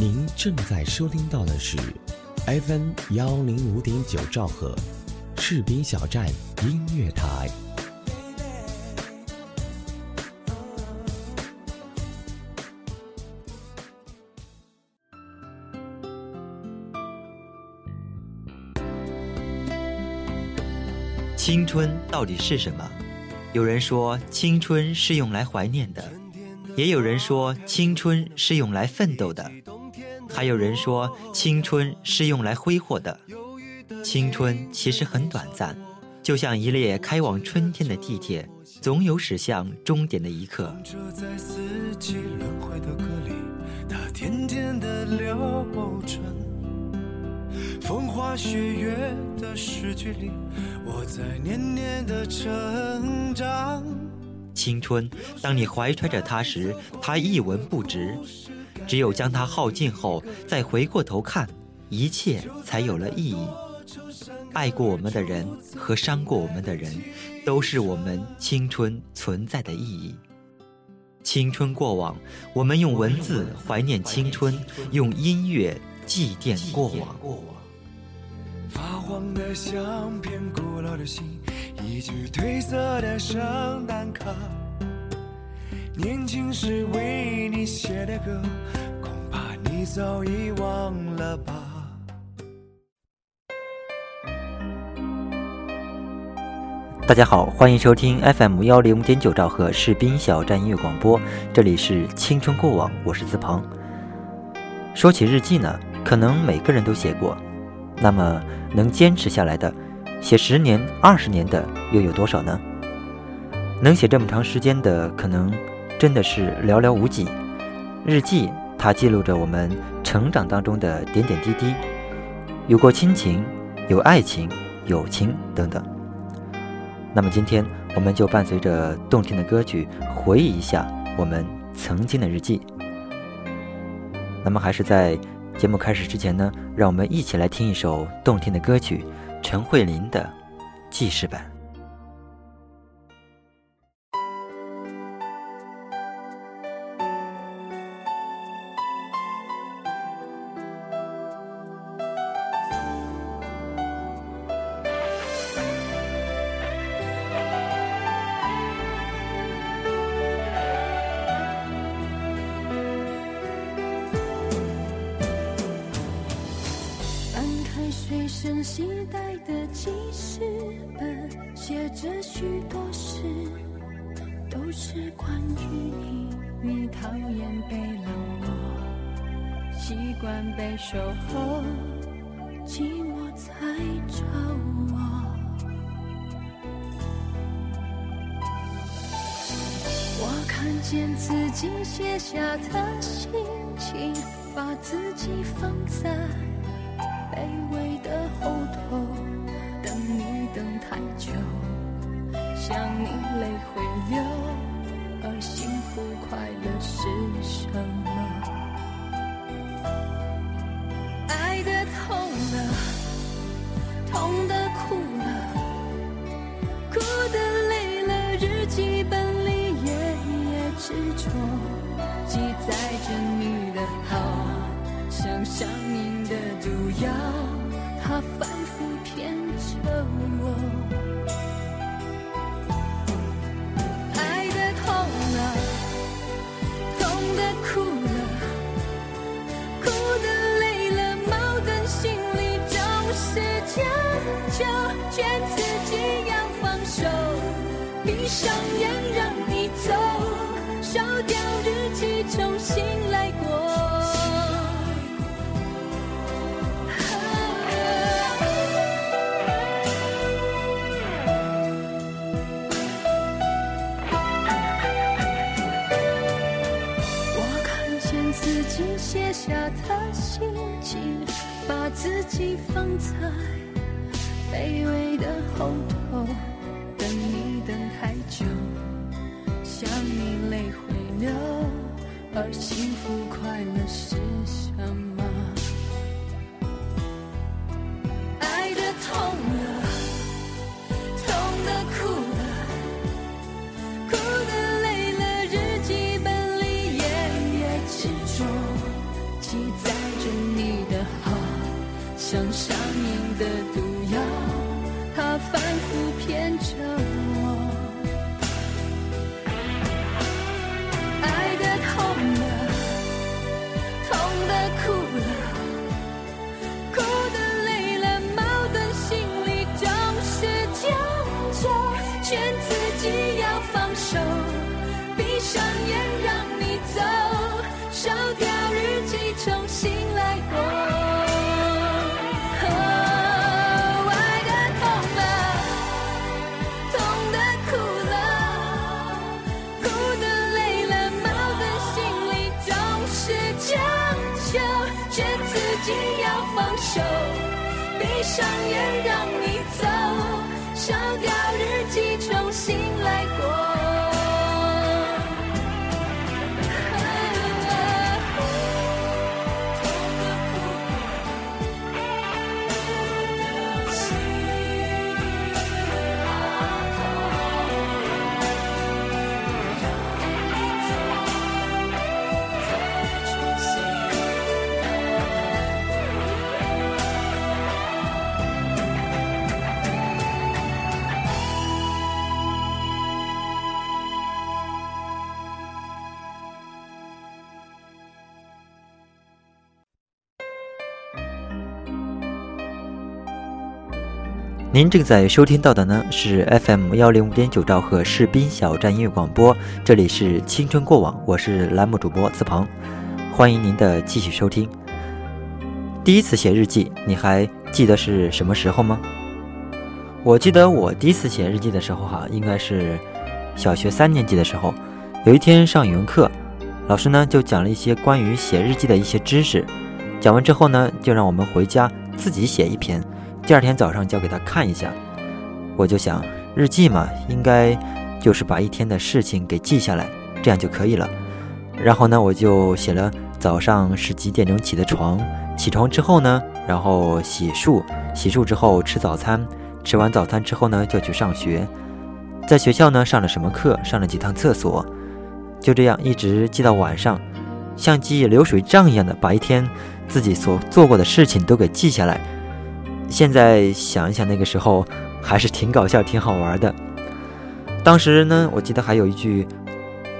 您正在收听到的是 FM 幺零五点九兆赫，赤兵小站音乐台。青春到底是什么？有人说青春是用来怀念的，也有人说青春是用来奋斗的，还有人说青春是用来挥霍的。青春其实很短暂，就像一列开往春天的地铁，总有驶向终点的一刻。风花雪月的诗句里，我在年年的成长。青春，当你怀揣着它时，它一文不值；只有将它耗尽后，再回过头看，一切才有了意义。爱过我们的人和伤过我们的人，都是我们青春存在的意义。青春过往，我们用文字怀念青春，用音乐祭奠过往。发黄的相片，古老的信，一句褪色的圣诞卡。年轻时为你写的歌，恐怕你早已忘了吧。大家好，欢迎收听 FM 幺零五点九兆赫士兵小站音乐广播，这里是青春过往，我是子鹏。说起日记呢，可能每个人都写过。那么，能坚持下来的，写十年、二十年的又有多少呢？能写这么长时间的，可能真的是寥寥无几。日记，它记录着我们成长当中的点点滴滴，有过亲情，有爱情、友情等等。那么今天，我们就伴随着动听的歌曲，回忆一下我们曾经的日记。那么，还是在。节目开始之前呢，让我们一起来听一首动听的歌曲，陈慧琳的记事本。看见自己写下的心情，把自己放在卑微的后头，等你等太久，想你泪会流，而幸福快乐是什么？执着记载着你的好，像上瘾的毒药，它反复骗着我。自己放在卑微的后头，等你等太久。想你泪会流，而幸福快乐是自己重新来过，爱的痛了，痛的哭了，哭的累了，矛盾心里总是强求，劝自己要放手，闭上眼让你走，烧掉。您正在收听到的呢是 FM 幺零五点九兆赫士兵小站音乐广播，这里是青春过往，我是栏目主播子鹏，欢迎您的继续收听。第一次写日记，你还记得是什么时候吗？我记得我第一次写日记的时候哈，应该是小学三年级的时候，有一天上语文课，老师呢就讲了一些关于写日记的一些知识，讲完之后呢，就让我们回家自己写一篇。第二天早上交给他看一下，我就想日记嘛，应该就是把一天的事情给记下来，这样就可以了。然后呢，我就写了早上是几点钟起的床，起床之后呢，然后洗漱，洗漱之后吃早餐，吃完早餐之后呢，就去上学，在学校呢上了什么课，上了几趟厕所，就这样一直记到晚上，像记流水账一样的把一天自己所做过的事情都给记下来。现在想一想，那个时候还是挺搞笑、挺好玩的。当时呢，我记得还有一句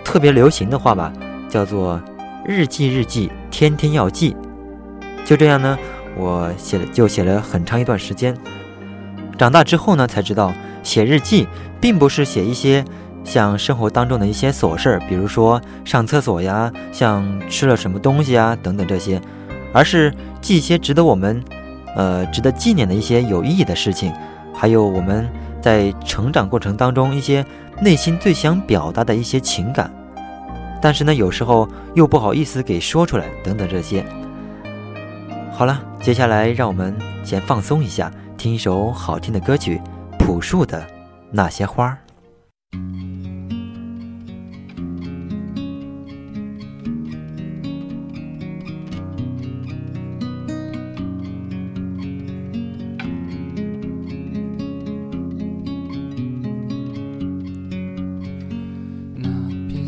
特别流行的话吧，叫做“日记日记，天天要记”。就这样呢，我写了就写了很长一段时间。长大之后呢，才知道写日记并不是写一些像生活当中的一些琐事儿，比如说上厕所呀、像吃了什么东西啊等等这些，而是记一些值得我们。呃，值得纪念的一些有意义的事情，还有我们在成长过程当中一些内心最想表达的一些情感，但是呢，有时候又不好意思给说出来，等等这些。好了，接下来让我们先放松一下，听一首好听的歌曲，《朴树的那些花儿》。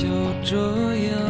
就这样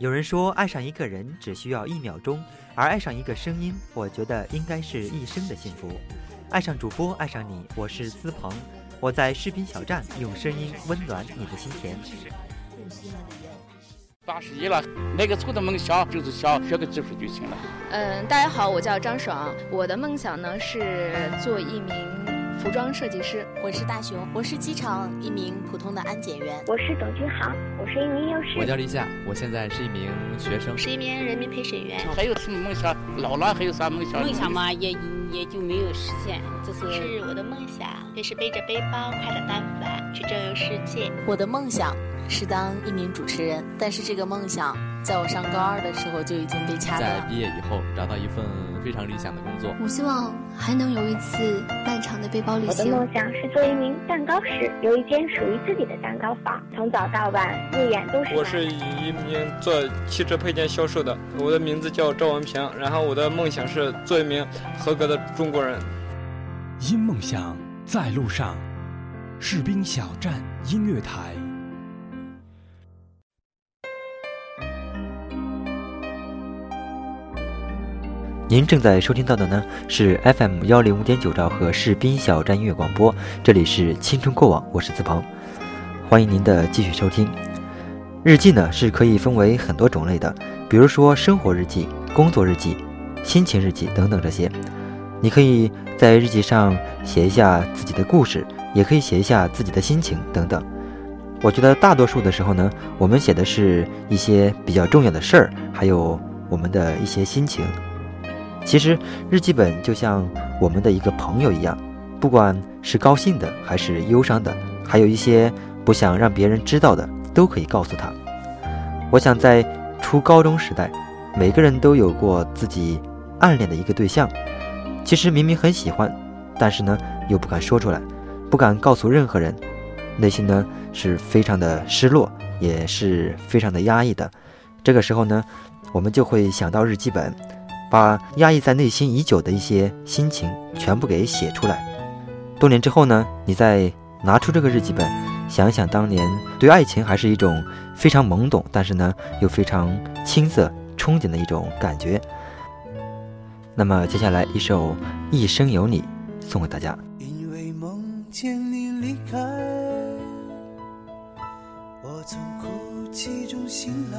有人说，爱上一个人只需要一秒钟，而爱上一个声音，我觉得应该是一生的幸福。爱上主播，爱上你，我是思鹏，我在视频小站用声音温暖你的心田。八十一了，那个初的梦想就是想学个技术就行了。嗯，大家好，我叫张爽，我的梦想呢是做一名服装设计师。我是大熊，我是机场一名普通的安检员。我是董军航，我是一名幼师。我叫立夏，我现在是一名学生，是一名人民陪审员。还有什么梦想？老了还有啥梦想？梦想嘛，也也就没有实现，这是是我的梦想，就是背着背包，挎着单反去周游世界。我的梦想是当一名主持人，但是这个梦想在我上高二的时候就已经被掐断了。在毕业以后找到一份非常理想的工作。我希望还能有一次漫长的背包旅行我的。梦想是做一名蛋糕师，有一间属于自己的蛋糕房，从早到晚入眼都是我是一名做汽车配件销售的，我的名字叫赵文平，然后我的梦想是做一名合格的中国人。因梦想在路上，士兵小站音乐台。您正在收听到的呢是 FM 幺零五点九兆赫士兵小站音乐广播，这里是青春过往，我是子鹏，欢迎您的继续收听。日记呢是可以分为很多种类的，比如说生活日记、工作日记、心情日记等等这些。你可以在日记上写一下自己的故事，也可以写一下自己的心情等等。我觉得大多数的时候呢，我们写的是一些比较重要的事儿，还有我们的一些心情。其实日记本就像我们的一个朋友一样，不管是高兴的还是忧伤的，还有一些不想让别人知道的，都可以告诉他。我想在初高中时代，每个人都有过自己暗恋的一个对象，其实明明很喜欢，但是呢又不敢说出来，不敢告诉任何人，内心呢是非常的失落，也是非常的压抑的。这个时候呢，我们就会想到日记本，把压抑在内心已久的一些心情全部给写出来。多年之后呢，你再拿出这个日记本，想一想当年对爱情还是一种非常懵懂，但是呢又非常青涩、憧憬的一种感觉。那么接下来一首《一生有你》送给大家。因为梦见你离开，我从哭泣中醒来，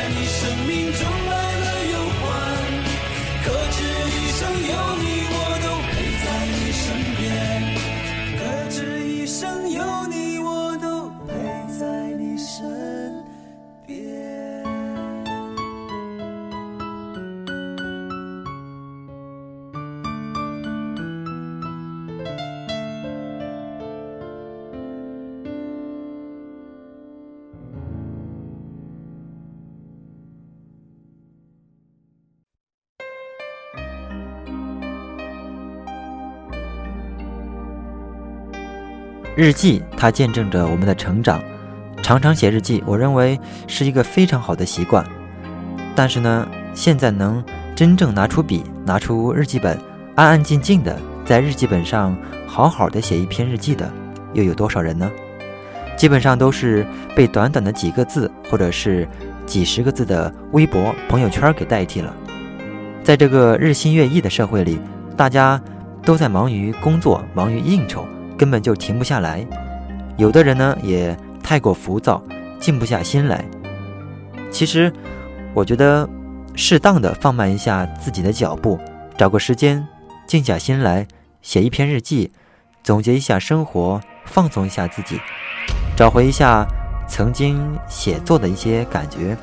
日记，它见证着我们的成长。常常写日记，我认为是一个非常好的习惯。但是呢，现在能真正拿出笔、拿出日记本，安安静静的在日记本上好好的写一篇日记的，又有多少人呢？基本上都是被短短的几个字或者是几十个字的微博、朋友圈给代替了。在这个日新月异的社会里，大家都在忙于工作、忙于应酬。根本就停不下来；有的人呢，也太过浮躁，静不下心来。其实，我觉得适当的放慢一下自己的脚步，找个时间静下心来写一篇日记，总结一下生活，放松一下自己，找回一下曾经写作的一些感觉，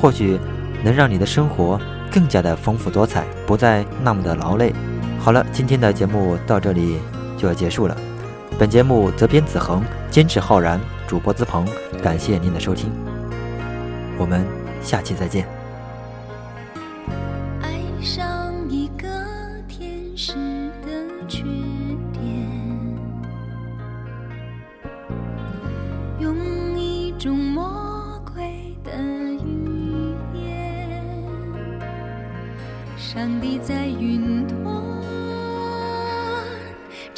或许能让你的生活更加的丰富多彩，不再那么的劳累。好了，今天的节目到这里就要结束了。本节目责编子恒，监制浩然，主播资鹏，感谢您的收听。我们下期再见。爱上一个天使的缺点，用一种魔鬼的语言，上帝在云端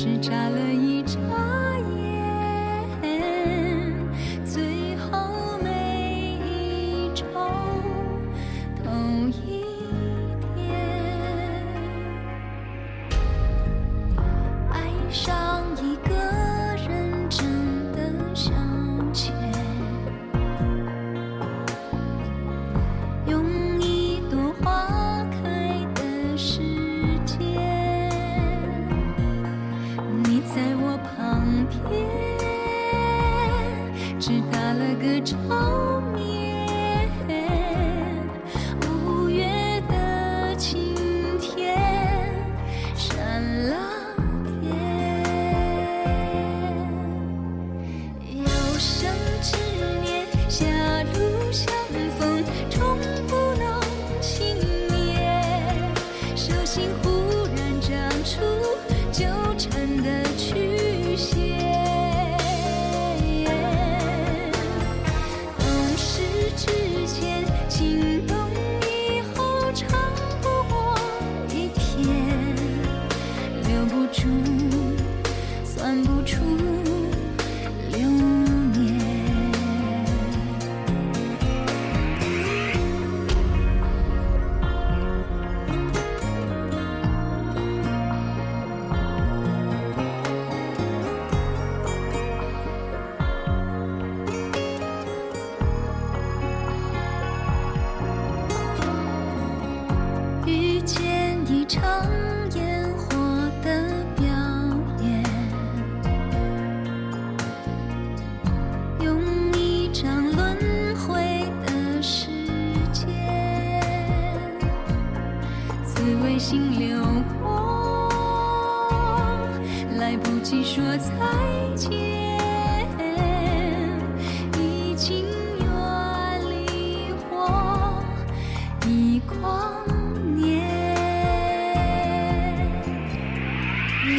只眨了一眨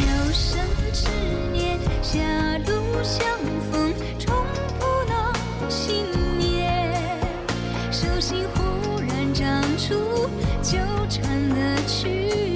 有生之年，狭路相逢，终不能幸免。手心忽然长出纠缠的曲